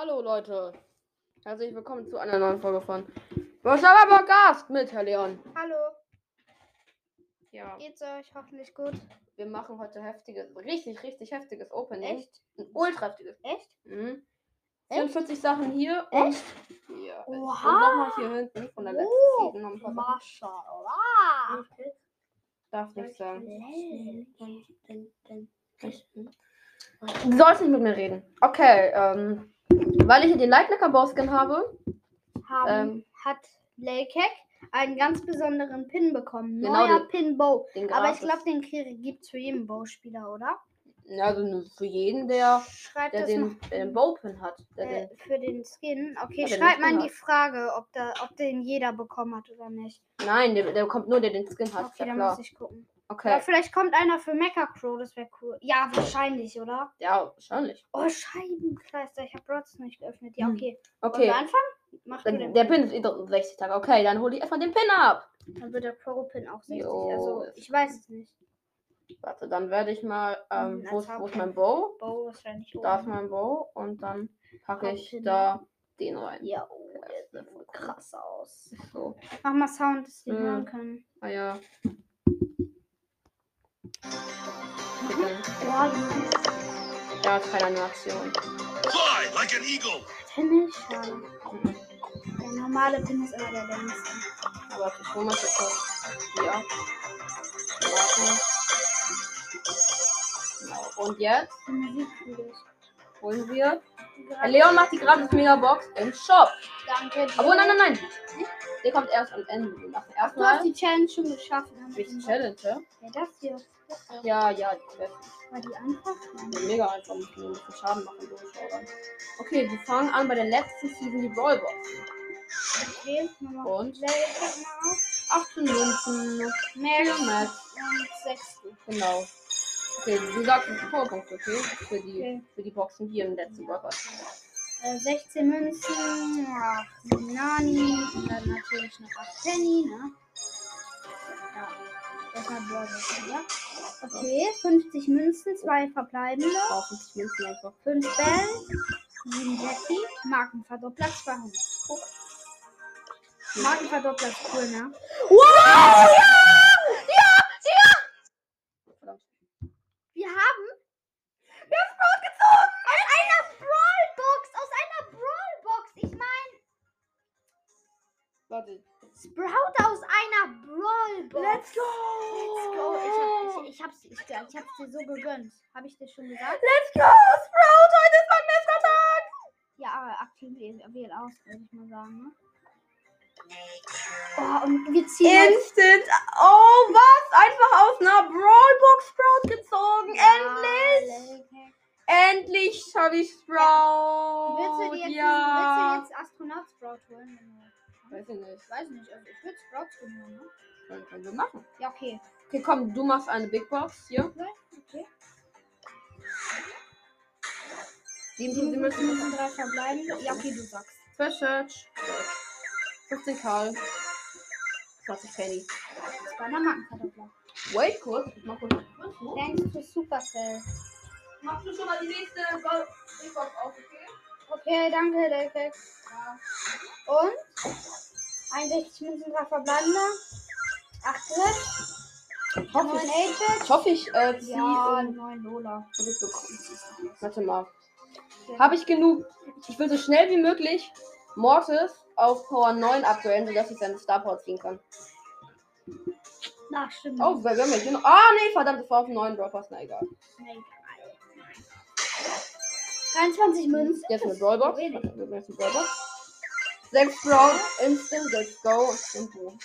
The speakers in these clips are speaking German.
Hallo Leute, herzlich willkommen zu einer neuen Folge von Waschaba Podcast mit Herr Leon. Hallo, Ja, geht's euch hoffentlich gut? wir machen heute heftiges, richtig, richtig heftiges Opening. Echt? Ein ultra heftiges. Echt? Mhm. Echt? 44 Sachen hier. Echt? Und, ja, Oha. und nochmal hier hinten von der letzten Oh, Season noch ein paar Sachen. Mashallah. Darf nicht sagen. Dun, Du sollst nicht mit mir reden. Okay, ähm, weil ich hier den Lightnecker Bowskin habe. Haben, Ähm. hat Laycake einen ganz besonderen Pin bekommen. Genau, Neuer den- Pin Bow. Aber ich glaube, den gibt es für jeden Bow-Spieler, oder? Ja, also nur für jeden, der, Schreibt der den, den Bowpin hat. Äh, den, für den Skin. Okay, schreibt mal in die. Frage, ob, da, ob den jeder bekommen hat oder nicht. nein, der, der kommt nur, der den Skin hat. Okay, ja dann muss ich gucken. Okay. Ja, vielleicht kommt einer für Mecha Crow, das wäre cool. Ja, wahrscheinlich, oder? Ja, wahrscheinlich. Oh, Scheibenkleister. Ich habe Rots nicht geöffnet. Ja, Hm. okay. Wollen Okay. wir anfangen? Mach Der, den der Pin ist eh 60 Tage. Okay, dann hole ich erstmal den Pin ab. Dann wird der Pro-Pin auch 60. Jo. Also, ich weiß es nicht. Warte, dann werde ich mal. Ähm, Hm, wo, ist, wo ist mein Bow? Bow wahrscheinlich oben. Da ist mein Bow. Und dann packe ich Hauptpin. da den rein. Ja, oh, der sieht voll krass aus. So. Mach mal Sound, dass die Hm. hören können. Ah ja. Ja, die Ja, keine Animation. Fly like an eagle. Tennis, schade. Der normale Pin ist immer der längste. Aber ich hole mal kurz ab. Warte. Genau. Und jetzt holen wir. Herr Leon macht die gratis Megabox im Shop. Danke. dir. Obwohl, nein, nein, nein. Der kommt erst am Ende. Wir machen Du erstmal. hast die Challenge schon geschafft. Welche Challenge? Ja, das hier. Ja, ja, die wäre War die einfach? Nein. mega einfach. Muss nur ein bisschen Schaden machen. Okay, wir fangen an bei der letzten Season, die Brawlbox. Okay. Und? Laycake mal auf. 18 Münzen. Vier Max. und 60. Genau. Okay, du sagst die Powerpunkte, okay? Für die, Okay. für die Boxen hier im letzten Brawlbox. Äh, 16 Münzen, 8 Nani und dann natürlich noch 8 Penny, ne? Ja. Okay, 50 Münzen, 2 verbleibende, Auf 50 Münzen einfach. 5 Bell, 7 Jackie, Markenverdoppler 200. Oh. Markenverdoppler ist cool, ne? Wow! Ja! Ja! Ja! Wir haben. Wir haben Sprout gezogen! Aus einer Brawlbox! Aus einer Brawlbox! Ich meine, Warte. Sprout aus einer Brawlbox! Let's go! Let's go! Ich, hab, ich, ich, hab's, ich, ich hab's dir so gegönnt. Hab ich dir schon gesagt? Let's go! Sprout, heute ist mein bester Tag! Ja, aber aktiv wähl aus, würde ich mal sagen, ne? Oh, und wir ziehen. Instant. Oh, was? Einfach aus einer Brawlbox Sprout gezogen. Endlich! Ja. Endlich habe ich Sprout. Willst du jetzt, ja. willst du jetzt Astronaut Sprout holen? Weiß ich nicht. Weiß nicht, also ich würde Sprout holen, ne? Dann können wir machen. Ja, okay. Okay, komm, du machst eine Big Box hier. Okay. 57 Münzen. müssen drei verbleiben. Ja, okay, du sagst. Fresh Search. 15 Karl. 20 Penny. Zwei Markenverdoppler. Wait kurz. Ich mach kurz. Thanks to Supercell. Machst du schon mal die nächste Big Box auf, okay? Okay, danke, Laycake. Und? 61 Münzen, drei verbleibende. 8 Ich hoffe, 9 ich, 8 ich, hoffe, ich äh, zieh Ja, und 9 Lola. zurückbekommen. Warte mal. Habe ich genug? Ich will so schnell wie möglich Mortis auf Power 9 aktuellen, sodass ich seine Star Power ziehen kann. Na, stimmt. Oh, wir haben ja hier noch. Ah, nee, verdammt, das war auf dem neuen Droppers. Na egal. Nee, 23 Münzen. Jetzt eine das Brawlbox. jetzt eine Brawlbox. 6 Brawl, Instant, let's go. Das super.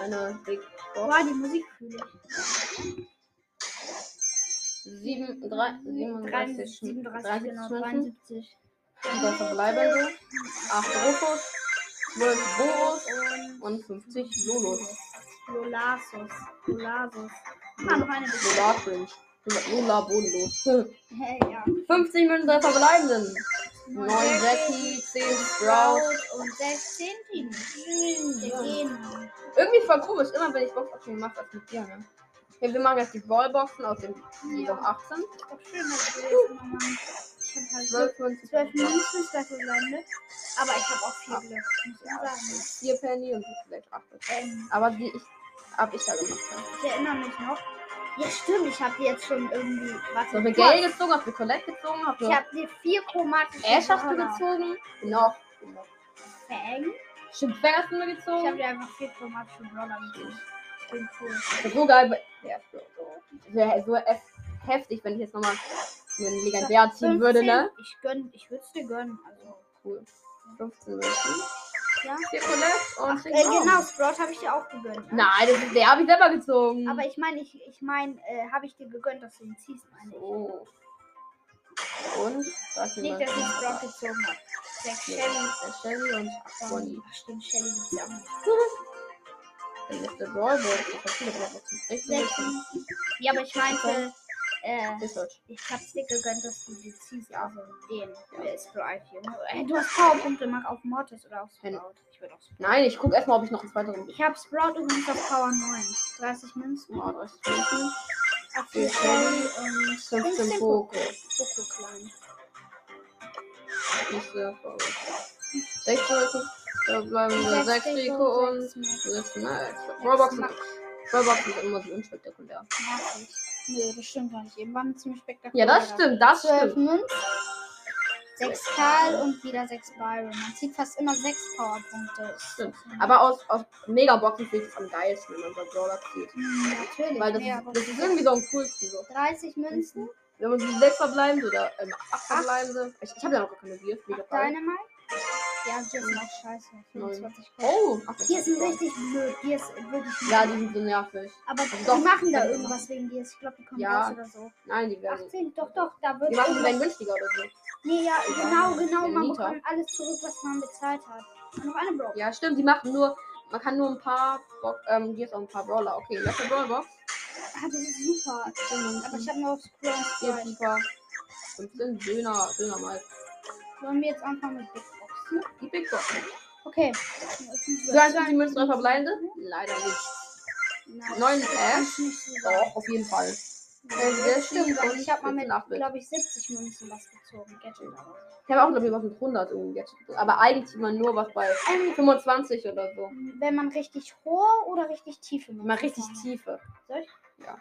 Eine Big Box. Boah, die Musik fühle ich. 7, 3, 37, 37, genau, 30 Münzen. 73. Über verbleibende. 8 Rufus. 12 Boros. Und Und 50 Lolos. Lolasus. Lolasus. Ah, noch eine. Lola Cringe. Lola bodenlos. Hey, ja. 50 Münzen der verbleibenden. 9 Neun Jackie, 10 Sprout. Und 16 Team. Gehen. Irgendwie voll komisch, immer wenn ich Boxopening mache, das mit dir, ne? Okay, wir machen jetzt die Ballboxen aus dem Season 18. Ist doch schön, dass wir jetzt machen. Ich habe 12 Münzen. 12 Münzen, 2 verbleibende. Aber ich habe auch viel Ah. Glück, sagen. 4 Penny und vielleicht 8. Ähm, Aber die ich, hab ich ja gemacht. Ja. ich erinnere mich noch. Ja, stimmt, ich habe jetzt schon irgendwie. Warte, So, hast- Gale gezogen, du Colette gezogen, du Ich habe die vier chromatische Ash hast du gezogen. Noch. Fang. Stimmt, Fang hast du mir Ich gezogen. habe dir einfach vier chromatische Brawler. Ich bin cool. So geil. Ja, so, wäre so heftig, wenn ich jetzt nochmal einen Legendär ziehen würde, ne? Ich gönn, ich würde es dir gönnen. Also, Cool. 15 Münzen. Ja. 4 Colette und Ach, 10 äh, genau, Sprout habe ich dir auch gegönnt. Ne? Nein, das ist der habe ich selber gezogen. Aber ich meine, ich, ich meine, äh, habe ich dir gegönnt, dass du ihn ziehst, meine ich. So. Und? Was Nicht, dass ich Sprout gezogen habe. Nee, Shelly. der Shelly und 8 Bonnie. Stimmt, Shelly gibt's ja auch nicht. Der letzte Brawlbox. Ich hab viele Brawlboxen. 16 Sechs Münzen. Münzen. Ja, aber ich meinte, äh, ich hab's dir gegönnt, dass du die ziehst, also den äh, Sprout hier. Ne? Äh, du hast Powerpunkte, mach auf Mortis oder auf Sprout. Ich würde auf Sprout. Nein, ich guck erstmal, ob ich noch einen weiteren. Ich habe Sprout übrigens auf Power 9. 30 Münzen. Oh, 30 Münzen. 8 Vier Shelly und 15 15 Poco. Poco klein. Nicht sehr verrückt. 16 Münzen. Da bleiben wir 6 Rico und 6 Max. Brawlboxen sind immer so unspektakulär. Mach Nö, das stimmt gar nicht. Eben waren ziemlich spektakulär. Ja, das stimmt, das 12 stimmt. Münzen, 6 Karl und wieder 6 Byron. Man zieht fast immer 6 Powerpunkte. Stimmt. Aber aus, aus Megaboxen finde ich es am geilsten, wenn man so Brawler zieht. Hm, natürlich. Weil das, ist, das ist irgendwie so am coolsten. So. 30 Münzen, Wenn man so 6 verbleibende oder ähm, 8 verbleibende. Ich, ich habe ja noch gar keine Bier. Dynamite. Ja, die sind auch scheiße. 25 Oh, ach, Die sind richtig blöd. Die ist wirklich Ja, blöd. die sind so nervig. Aber doch, die machen da irgendwas wegen dir. Ich glaube, die kommen Ja. raus oder so. Nein, die werden. 18, doch, doch, da wird Die machen die werden günstiger oder so. Nee, ja, genau, genau. Man Nita. bekommt alles zurück, was man bezahlt hat. Und noch eine Bro. Ja, stimmt, die machen nur. Man kann nur ein paar. Bo ähm, hier ist auch ein paar Brawler. Okay, letzte Brawlerbox. Ah, das ist super. Aber ich habe nur auf Scroll Sprite. Pieper. 15 Döner. Döner mal. Sollen wir jetzt anfangen mit Big? Die Big Box. Okay. 22 Münzen drei verbleibende? Leider nicht. Neun Ash? du sagen. Doch, auf jeden Fall. Sehr das stimmt. aber Ich habe mal mit, 14 glaube ich, 70 Münzen was gezogen. Gadget. Ich habe auch, glaube ich, was mit 100 irgendwie jetzt. Aber eigentlich immer nur was bei Ähm, 25 oder so. wenn man richtig hohe oder richtig tiefe Münzen Immer richtig tiefe. Soll ich? Ja.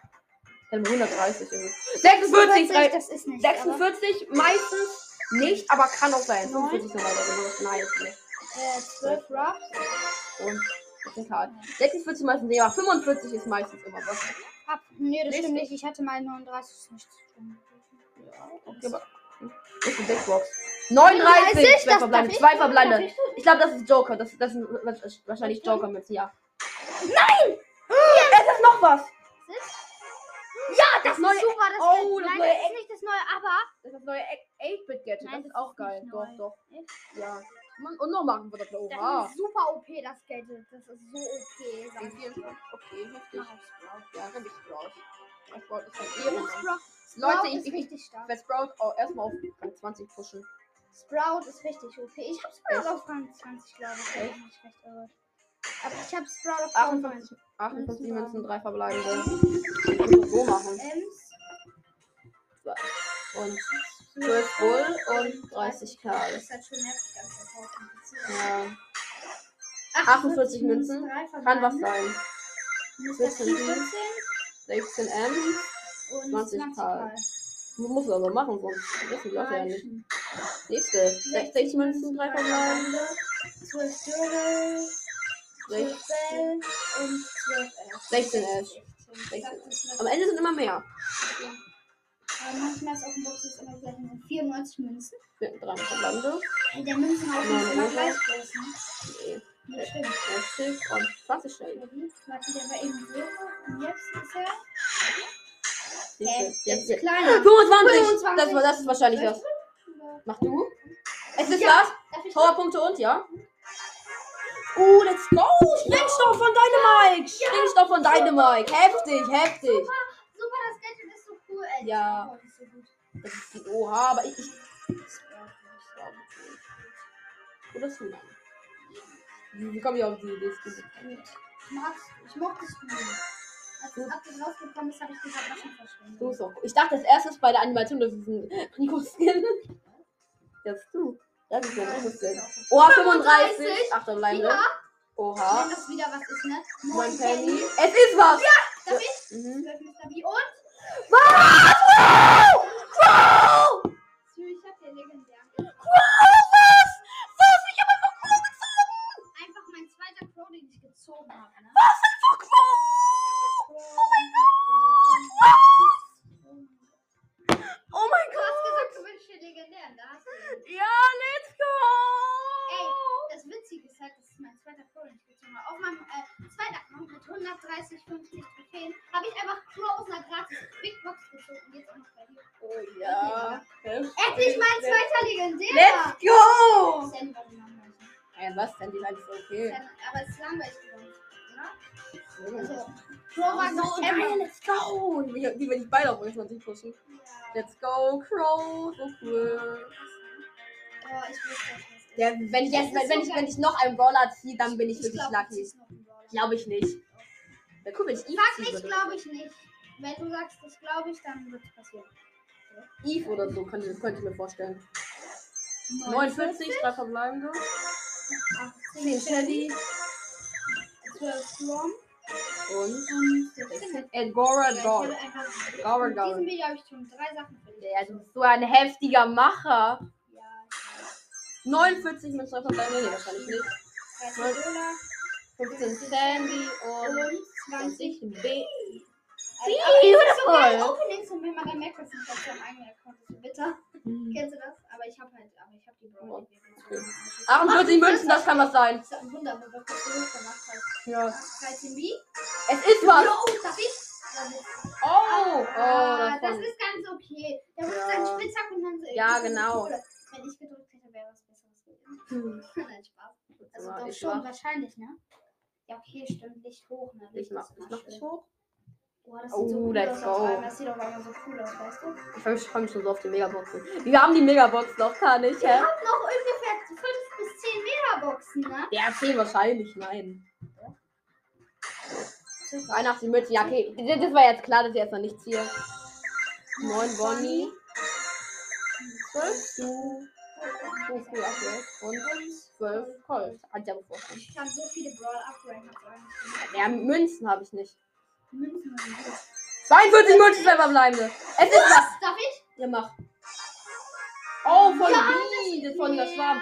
Dann 130 irgendwie. 46, 46, drei- das ist nicht. aber, 46 meistens nicht, aber kann auch sein. Neun. 45 normalerweise. Nein, ist nicht. Äh, 12 Ruffs. Und das ist halt. 46 meistens aber 45 ist meistens immer was. Ab. Nee, das Nächste. stimmt nicht. Ich hatte mal 39. ist nicht. Ja, okay, aber. Das ist eine Big Box. 39, das zwei verbleibende. ich Zwei verbleibende. ich? Ich glaube, das ist Joker. Das, das ist wahrscheinlich Joker mit, ja. Nein! Es ist noch was! Das, Das neue. ist super. Das Oh, ist, das nein, neue das ist nicht das neue, aber. Das ist das neue 8-Bit-Gadget. Nein, Das ist das auch geil. Doch, neu. doch. Echt? Ja. Und noch machen wir das. Das Oha. ist super OP, das Gadget. Das ist so OP. sag ich. Okay, heftig. Ja, dann ich Sprout. Ja, Sprout ist halt. Sprout, Leute, ich, werde Sprout auch erstmal auf Rang 20 pushen. Sprout ist richtig OP. Ich habe Sprout Echt? auf Rang 20, glaube ich. irre. Aber ich habe Sprout auf Rang 9. 58, 58 Münzen Münzen, drei verbleibende. Ich muss so machen. Und 12 Bull und 30 Das Karl. ist halt schon nervig, ganz der kompliziert. Ja, 48 Münzen. kann was sein. Mr. 14, 14 16 M. und 20 20 Karl. Karl. Du musst es aber machen, sonst wissen die Leute ja nicht. Nächste. 60 Münzen, drei verbleibende. 12 Dürre, 12 Sech- Bell und 12 Ash. 16 Ash. 16. Am Ende sind immer mehr. Aber manchmal ist auf dem Box ist immer gleich sind 94 Münzen. Drei verbleibende. Hey, der Münzenhaufen ist immer gleich groß, ne? Nee. Ja, stimmt. 60 und 20 schnell. Warte, der war eben so. Und jetzt ist er. Siehste, Äh, Jetzt, jetzt kleiner. 25! 25. Das, das ist wahrscheinlich das. Mach du? Es ist Ja. das? Powerpunkte und, ja? Uh, let's go! Sprengstoff von Dynamite! Sprengstoff von Dynamite! Heftig, heftig! Super, das Gadget ist so cool, ey. Ja. Oh, das ist. Das ist die Oha, aber ich. ich Oder ist dann? Wie, komme ich auf die Idee? Das ist. Ich mag's, ich mochte es. Als das Update rausgekommen ist, habe ich gesagt. So ist auch. Ich dachte als erstes bei der Animation, das ist ein Rico-Skin. Jetzt du. Das ist ja ein bisschen. Oha, 35. Ach, da bleiben wir. Ja, Oha. wenn das wieder was ist, ne? Mein Penny. Es ist was. Darf ich? Mhm. 12 Mr. B und? Was? Wow! Wow! Ich hab hier legendär. Was? Was? Ich hab einfach Crow gezogen. Einfach mein zweiter Crow, den ich gezogen habe, ne? Was? So so geil, let's go. Die, die will ich beide auf 20 pushen. Let's go, Crow. So cool. Oh, ich das. Ja, wenn ich jetzt, wenn, wenn ich, wenn ich noch einen Brawler ziehe, dann bin ich wirklich glaub, lucky. Glaube ich nicht. Wäre cool, wenn ich Eve Sag würde. glaube ich nicht. Wenn du sagst, das glaube ich, dann wird es passieren. Eve oder so, könnte, könnte ich mir vorstellen. 49, drei verbleibende. 10 Shelly 12 Strom und und 17. Agora ich Gauer, In diesem Video habe ich schon drei Sachen für dich. Ja, du bist so ein heftiger Macher. Ja, ich weiß. 49 mit zwei verbleibende, nee, wahrscheinlich nicht. 30 Dollar 15 Sandy und und 20 B. Also, geil, Beautiful. Openings und wenn man dann merkt, dass nicht auf seinem eigenen Account ist, bitter. Kennst du das? Aber ich habe halt, aber ich habe die Brawl. Okay. 48 Münzen, das kann was sein. Das ist ein Wunder, wo das so gemacht hat. Ja. 13 B. Es ist was. Jo, darf ich? Oh, oh, Ah, das das ist ganz okay. Der muss Ja. seinen Spitzhack und dann so. Ja, genau. Wenn ich gedrückt hätte, wäre was Besseres gewesen. Hm. Nein, Spaß. Also Ja, doch schon, wahrscheinlich, ne? Ja, okay, stimmt. Licht hoch, ne? Ich Licht schön. dich hoch. Boah, das Oh, sieht so cool let's aus go. Das sieht auf einmal so cool aus, weißt du? Ich freue mich, freu mich schon so auf die Megaboxen. Wir haben die Megabox noch gar nicht, Wir hä? haben noch ungefähr 5 bis 10 Megaboxen, ne? Ja, 10 wahrscheinlich, nein. 81 Münzen, ja, okay. Das, war jetzt klar, dass ich jetzt noch nichts hier. 9 Bonnie. 12 du. Und 12 Colt. Hat ja bevorstehen. Ich kann so viele Brawl upgraden. Ja, Münzen habe ich nicht. Münzen sind gut. 42 Münzen selber bleibende. Es ist was. Darf ich? Ihr macht. Oh, von Ja, B. Das von der Schwarm.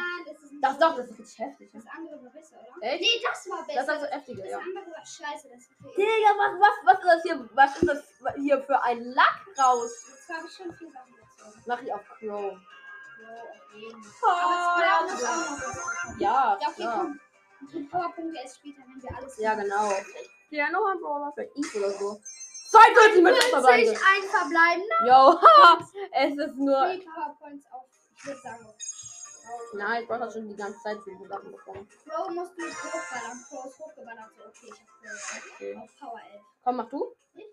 das doch, das ist richtig heftig. Das andere war besser, oder? Echt? Nee, das war besser. Das ist das heftige, Das ja. andere war scheiße. Das Digga, was, was, was ist das hier? Was ist das hier für ein Lack raus? Jetzt habe ich schon vier Sachen gezogen. Mach ich auf Crow. So. Oh, Aber ja, es muss auch noch. Ja, Ja, okay, komm. Die Powerpunkte erst später, wenn wir alles Ja, genau. Ja, noch ein Brawler für Eve oder so. 42 Münzen 50, verbleibende. ein verbleibender. Yo, haha, es ist nur. Vier Powerpoints auf, ich würde sagen. Nein, ich brauche schon die ganze Zeit so gute Sachen bekommen. Crow musst du jetzt hochballern. Crow ist hochgeballert. So, okay, ich hab. Okay. Auf Power 11. Komm, mach du. Ich?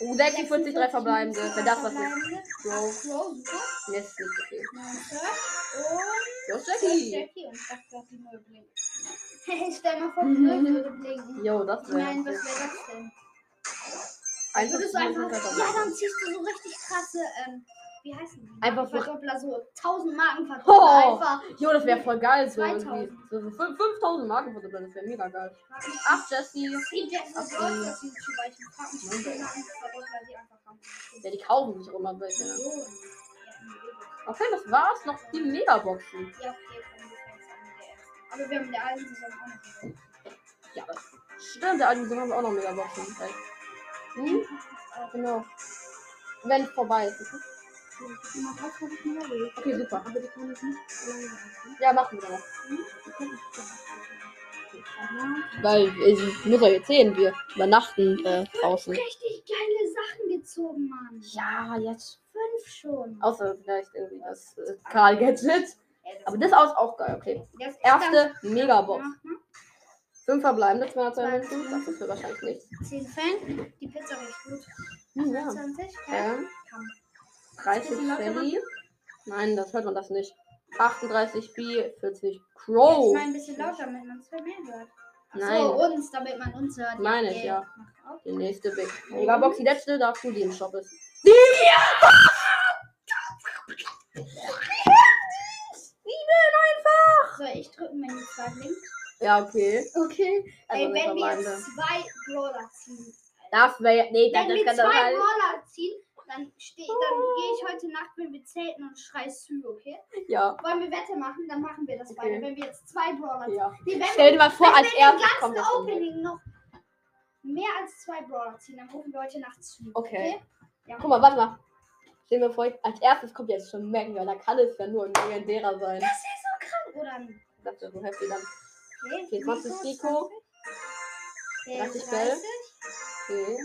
Oh, 46, drei verbleibende. Wenn das was ist. Verbleibende. Crow. Crow, super. Nee, ist nicht okay. 19. Und Los, Jackie. Jackie. Und ich dachte, dass die Null blinkt. Hey, stell mal vor, die Null würde blinken. Jo, das Ich wäre. meine, was wäre das denn? 41 Würdest du einfach, ja, dann ziehst du so richtig krasse, ähm, wie heißen die? Einfach so- Verdoppler, so 1000 Marken Verdoppler Oh. einfach. Jo, das wäre voll geil. So 2000. irgendwie. So, so fünf- 5000 Marken für das wäre mega geil. 8 Jessie. Die Ach, und Brawls, das sind YouTuber, ich frag mich, wie viele Marken Verdoppler die einfach haben. Ja, die kaufen sich auch immer welche. ne? Okay, das war's. Noch die Megaboxen. Ja, okay, Aber wir haben in der alten Saison auch noch gewonnen. Ja, das stimmt. Der alten Saison haben wir auch noch Megaboxen. Vielleicht. Hm? Genau. Wenn es vorbei ist. okay? Okay, super. Aber die kann ich nicht. Ja, machen wir noch. So halten. Weil ich muss euch erzählen, wir übernachten äh, draußen. Richtig geile Sachen gezogen, Mann. Ja, jetzt. Fünf schon. Außer vielleicht irgendwie das äh, Karl Gadget. Aber das aus auch geil, okay. Ist Erste Megabox. Mal. Fünf verbleibende 202 Das ist für wahrscheinlich nichts. 10 Fan. Die Pizza riecht gut. Hm, ja. 20. Ja. Kann. 30 Bisschen lauter Shelly. Nein, das hört man das nicht. 38 B, 40 Ich Crow. meine ein bisschen lauter, damit man es mehr hört. Nein. So, uns, damit man uns hört. Meine ich, ja. Die nächste Big Megabox, die letzte, darf du die im Shop ist. Zeit links. Ja, okay. Okay. Also Ey, wenn wir zwei Brawler ziehen. Das wäre. Nee, das, Wenn wir kann zwei sein. Brawler ziehen, dann, steh, dann gehe ich heute Nacht, wenn wir zelten und schrei Sü, okay? Ja. Wollen wir Wette machen? Dann machen wir das Okay. beide. Wenn wir jetzt zwei Brawler ziehen. ja. Nee, wenn Stell dir mal vor, wenn als wir erstes kommt von mir. Opening noch mehr als zwei Brawler ziehen, dann rufen wir heute Nacht Sü. Okay. Ja. Guck mal, warte mal. Stell mir vor, als erstes kommt jetzt schon merken, weil da kann es ja nur ein legendärer sein. Das ist oder nicht? Das wäre so heftig dann. Okay, 24 Rico. 30 30 Bell. Okay.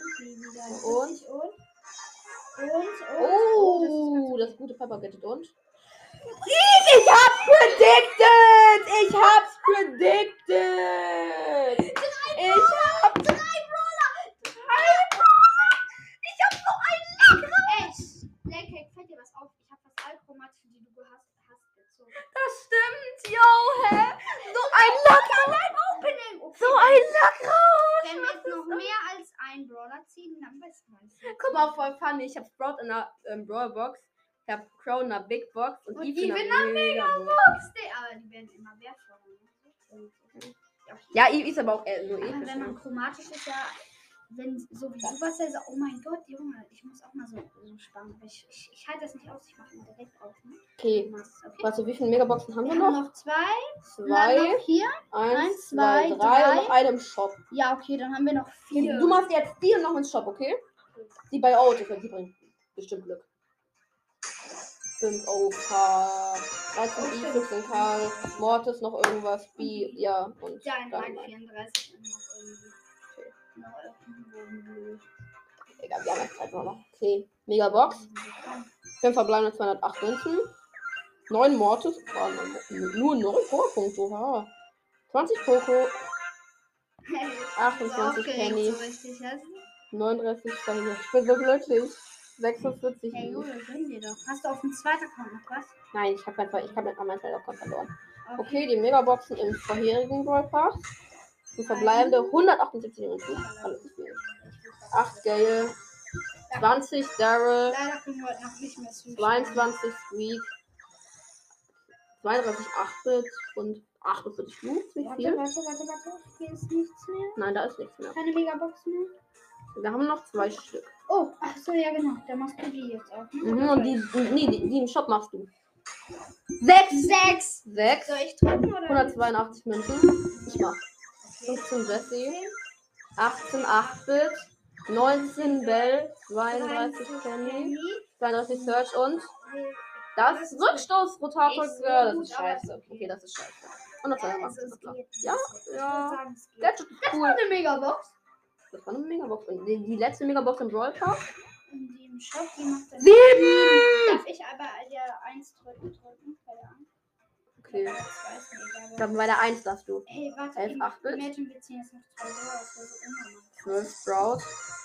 Und? Und? Und? Oh, das gute Pepper Gadget und? Ich hab's predicted! Ich hab's predicted! Ich hab drei Brawler! Drei Brawler! Ich hab so einen Lecker! Ey, Lecker, fällt dir was auf? Ich hab fast alle Chromatien, die du hast, hast gezogen. Das stimmt, yo, hä? So ein Lack, Opening! Okay, so ein Lack Wenn wir jetzt noch mehr als einen Brawler ziehen, dann wissen wir es. Guck mal, voll funny. Ich hab Sprout in einer ähm, Brawl Box. Ich hab Crow in einer Big Box und, Und Eve in in einer Mega Box. Box, aber die werden immer wertvoller. Ja, Eve ist aber auch eher so Aber episch. wenn man chromatisch ist, ja, wenn so wie Supercell so, oh mein Gott, Junge, ich muss auch mal so, so sparen. Ich, ich, ich halte das nicht aus, ich mache mal direkt auf. Ne? Okay, okay? warte, wie viele Megaboxen haben wir Wir haben noch? noch zwei. Zwei, noch hier. eins, eins, zwei, zwei, drei und noch eine im Shop. Ja, okay, dann haben wir noch vier. Du machst jetzt die und noch ins Shop, okay? Die bei Autos, die bringt bestimmt Glück. 5 oh, Karl, 13 Oh, I, stimmt. 15 Karl, Mortis noch irgendwas, B, ja, und ja, dann, 34 und noch irgendwie. Irgendwie. egal, wir haben jetzt Zeit noch. Okay, Megabox, 5 verbleibende 208 Münzen, 9 Mortis, oh, nur 9 Powerpunkte, oha. 20 Poco, 28 Aufgeregt, Penny, so richtig, hast du? 39 Steine. Ich bin so glücklich. 46 Hey, gönn dir doch. Hast du auf dem zweiten Account noch was? Nein, ich habe einfach, ich habe mein Account verloren. Okay, die Megaboxen im vorherigen Brawl Pass. Die verbleibende 178 Münzen. Alles wenig. 8 Gale, 20 Daryl, Leider können wir heute noch nicht mehr zu. 22 Squeak, 32 8-Bit und 48 Moves. Wie Warte, viel? warte, warte, warte. Hier ist nichts mehr. Nein, da ist nichts mehr. Keine Megabox mehr. Wir haben noch zwei Stück. Oh, ach so, ja genau. Da machst du die jetzt auch. Ne? Mhm, und die, nee, die, die im Shop machst du. 6! Sechs. 6, Soll ich drücken oder? 182 Münzen. Ich mach. 15 Jesse, 18 8-Bit, 19 Bell, 32 Candy, 32 Search und das Rückstoßrotator. Ist so Ja, das ist scheiße. ist okay. Das ist scheiße. Und noch zwei Also, Max. es geht. Ja, Ich ja. Gadget ist Das war cool. eine Megabox. Das war eine Megabox. Die, die letzte Megabox im Brawl. Und die im Shop, die macht dann. Sieben! Darf ich aber der 1 drücken? drücken? Keine Ahnung. Okay. Ist. Ich glaube, bei der 1 darfst du. Hey, warte, Elf, ich- acht Bit. Imagine, wir ziehen jetzt noch zwei Dollar, das wäre so unnormal. 12 Sprout,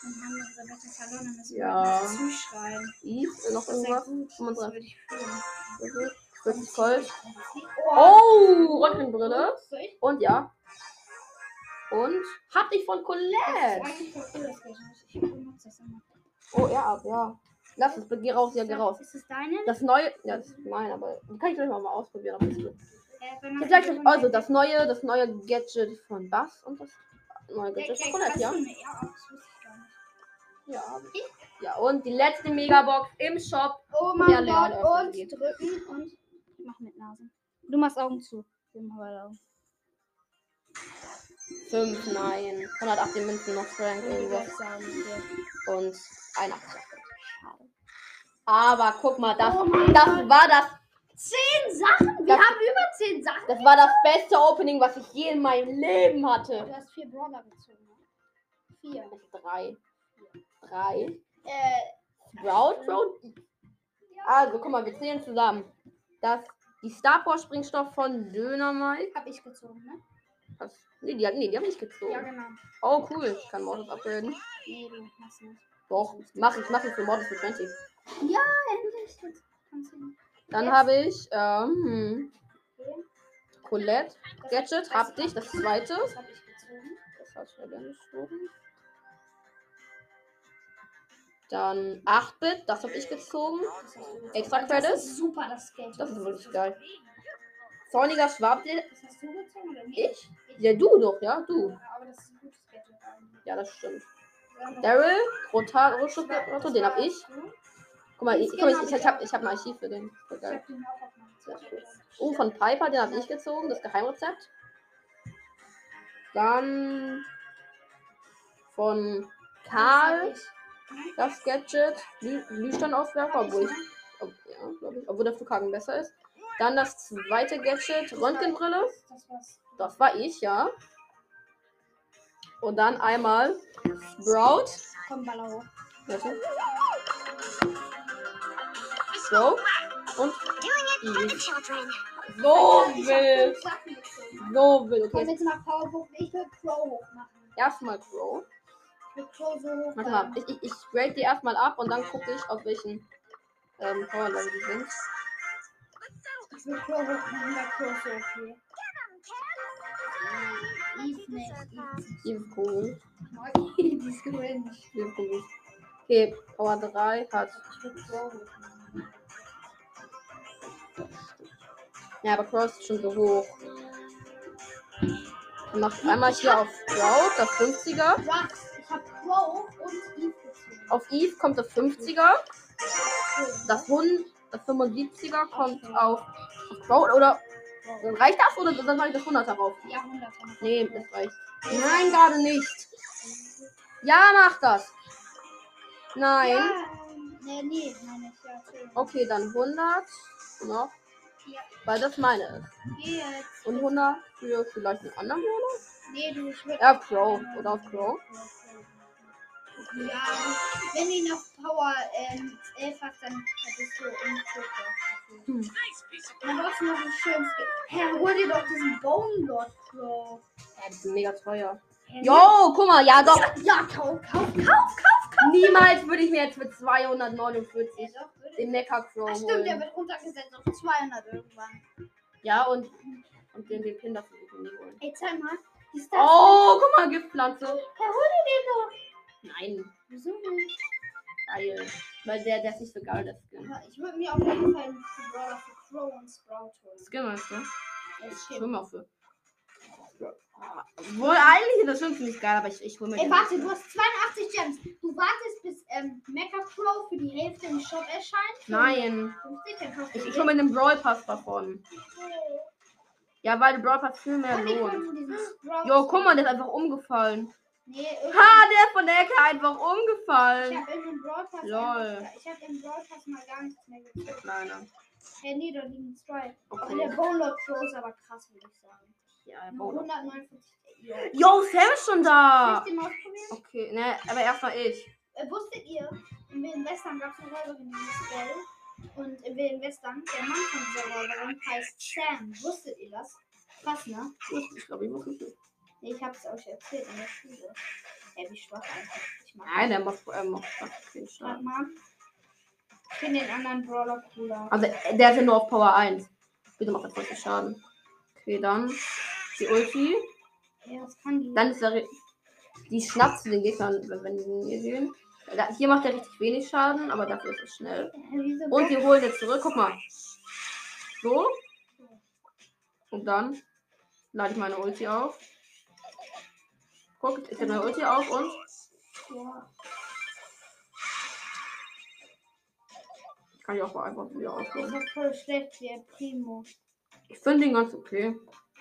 Dann haben wir unsere Wette verloren, dann müssen Ja. wir noch zuschreien. Eve, noch Das ist ja irgendwas. das 35. würde ich fühlen. 40 Gold. Oh! Oh, Röntgenbrille. Und ja. Und hab dich von Colette. Ich. Oh, ja, ab, ja. Lass es, geh raus, ja, geh raus. Ist es deine? Das neue, ja, das ist mein, aber die kann ich gleich mal, ausprobieren. Ob das. Äh, Ich gleich, so also das neue, das neue Gadget von Bass und das neue Gadget von Colette, ja. Ja, ich. Ja, ich. und die letzte Megabox im Shop. Oh mein Ja, Gott, und drücken und ich mach mit Nase. Du machst Augen zu. Machen beide Augen. 5, nein. 118 Münzen noch Frank, Und. Und 81. Schade. Aber guck mal, das, Oh das Gott. war das Zehn Sachen? Wir Das- haben über zehn Sachen. Das war das beste Opening, was ich je in meinem Leben hatte. Du hast vier Brawler gezogen. ne? Vier. Drei. Drei. Äh, Sprout, Road. Also, guck mal, wir zählen zusammen. Das, die Star Power Springstoff von Döner Mike. hab ich gezogen, ne? Das, nee, die, hat- nee, die haben nicht gezogen. Ja, genau. Oh, cool. Ich kann Mortis upgraden. Nee, du machst nicht. Doch, mach ich, mach ich für Mortis für 20. Ja, endlich. Dann habe ich, ähm, Okay. Colette. Das- Gadget, das- hab dich, das zweite. Das hab ich gezogen. Das hast du ja gerne gezogen. Dann 8-Bit, das habe ich gezogen. Das. Extra Das Credits. ist super, das Geld. Das ist wirklich geil. Zorniger Schwab. Das hast du gezogen oder nicht? Ich? Ja, du doch, ja, du. Ja, aber das ist ein gutes Gadget. Ja, das stimmt. Daryl, Rotar, das den hab ich. Guck mal, ich, guck mal, hab ich, ich hab, ich hab ein Archiv für den. Geil. hab. Oh, von Piper, den habe ich gezogen, das Geheimrezept. Dann von Karl, das Gadget, Glüh- Glühsteinauswerfer, obwohl ich, ob, ja, ich, obwohl der Flughaken besser ist. Dann das zweite Gadget, Röntgenbrille, Das war's. Das war ich, ja. Und dann einmal Sprout, Komm, Baller hoch. warte. Sprout und Eve. So gezogen. so Komm, okay. jetzt mal Powerbook. Ich will Crow hoch machen. Erstmal Crow. Ich will Crow so hoch Warte mal, ich, ich, ich grade die erstmal ab und dann gucke ich, auf welchen ähm, Power Level die sind. Ich will Crow hoch machen, weil Crow so okay. Eve nicht. Eve cool. Die ist cringe. Ist cool. Okay, Power 3 hat. Crow. Ja, aber Crow ist schon so hoch. Macht einmal hier auf Sprout das 50er. Rux. Ich hab Crow und Eve gezogen. Auf Eve kommt das 50er. Das, 100, das 75er kommt auf, auf Sprout. Oder dann reicht das oder dann mache ich das 100er rauf? Ja, 100. Nee, das reicht. Nein, gerade nicht. Ja, mach das. Nein. Ja, nee, nee, meine. Ja. Okay, dann 100 noch. Ja. Weil das meine ist. Jetzt. Und 100 für vielleicht einen anderen Brawler? Nee, du, ich Ja, Crow. Oder Crow. Ja, wenn ihn auf Power ähm, 11 hast, dann hättest du einen Poker. Hm. Dann brauchst du noch ein schönes. Hä, hol dir doch diesen Bone Lord Crow. Ja, die sind mega teuer. Jo, guck mal, ja doch. Ja, kauf, kauf, kauf. Niemals würde ich mir jetzt für 249 Ja, doch, den Mecha Crow Ach, stimmt, der holen. wird runtergesetzt auf 200 irgendwann. Ja, und, und den, den Pin dafür nie holen. Ey, zeig mal. Die. Oh, guck mal, Giftpflanze. Hä, hol dir den doch. Nein, Wieso nicht? geil. Weil der, der ist nicht so geil, der Skin. Ich würde mir auf jeden Fall einen Brawler für Crow und Sprout holen. Skin meinst du? Das Ich stimmt. mir auch für. Wohl eigentlich ist das schon ziemlich geil, aber ich, ich hol mir Ey, warte, du hast 82 Gems. Du wartest, bis ähm, Mecha Crow für die Hälfte im Shop erscheint. Nein. 50, dann kaufst du Ich, ich den. hol mir den Brawl Pass davon. Ja, weil der Brawl Pass viel mehr lohnt. Jo, guck mal, der ist einfach umgefallen. Nee, Ha, der ist von der Ecke einfach Ich umgefallen. hab in den Brawl Pass. Lol. Ich hab im Pass mal gar nichts mehr gezogen. Kleiner. Hey, nee, da liegen zwei. Okay. der Bone Lord Crow ist aber krass, würde ich sagen. Ja, Nur Brawl. 149. Jo. Jo, Sam ist schon da. Willst du den ausprobieren? Okay, ne, aber erstmal ich. Äh, wusstet ihr, in Wilden Western gab es eine Räuberin, die hieß Belle. Und in Wilden Western, der Mann von dieser Räuberin heißt Sam. Wusstet ihr das? Krass, ne? Ich glaube, ich muss nicht. Nee, ich hab's euch erzählt in der Schule. Ey, wie schwach einfach. Ich mag Nein, der macht, äh, macht Warte stark. mal. Ich finde den anderen Brawler cooler. Also, äh, der ist ja nur auf Power 1. Bitte macht voll viel Schaden. Okay, dann die Ulti. Ja, das kann die. Dann ist er. Die schnappt zu den Gegnern, wenn die ihn hier sehen. Da- Hier macht er richtig wenig Schaden, aber dafür ist es schnell. Und die holen jetzt zurück. Guck mal. So. Und dann lade ich meine Ulti auf. Guck, ich lade meine Ulti auf und. Ja. Kann ich auch mal einfach wieder Das aufholen. ist voll schlecht, der Primo. Ich finde den ganz okay.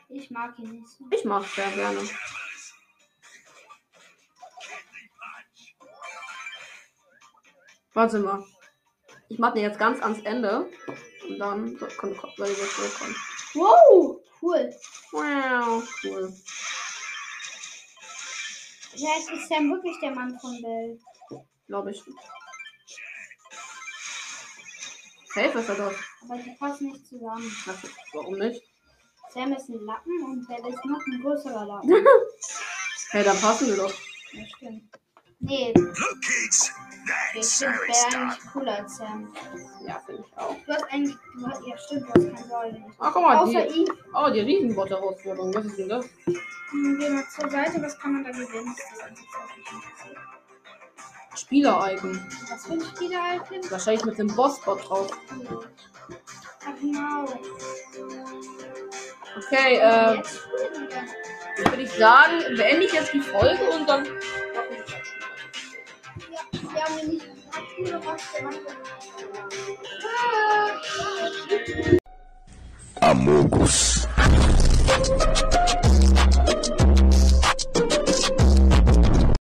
Ich mag ihn nicht so. Ich mag sehr gerne. Warte mal. Ich mache den jetzt ganz ans Ende. Und dann soll ich wieder zurückkommen. Wow, cool. Wow, cool. Vielleicht ist Sam wirklich der Mann von Belle. Glaube ich. Safe ist er doch. Aber die passen nicht zusammen. Was, warum nicht? Sam ist ein Lappen und Belle ist noch ein größerer Lappen. Hey, dann passen wir doch. Das stimmt. Nee, Look, kids, ich that's finde Harry Belle stuff. eigentlich cooler als Sam. Ja, finde ich auch. Du hast eigentlich. Du hast, ja, stimmt, du hast keinen Ball. Ah, guck mal, Außer die, ihn. oh, die Riesenbot-Herausforderung. Was ist denn das? Hm, Geh mal zur Seite, was kann man da gewinnen? Ist. Spieler-Icon. Was für ein Spieler-Icon? Wahrscheinlich mit dem Boss-Bot drauf. Ach genau. Okay, äh, Jetzt wir. würde ich sagen, beende ich jetzt die Folge und dann. Amogos.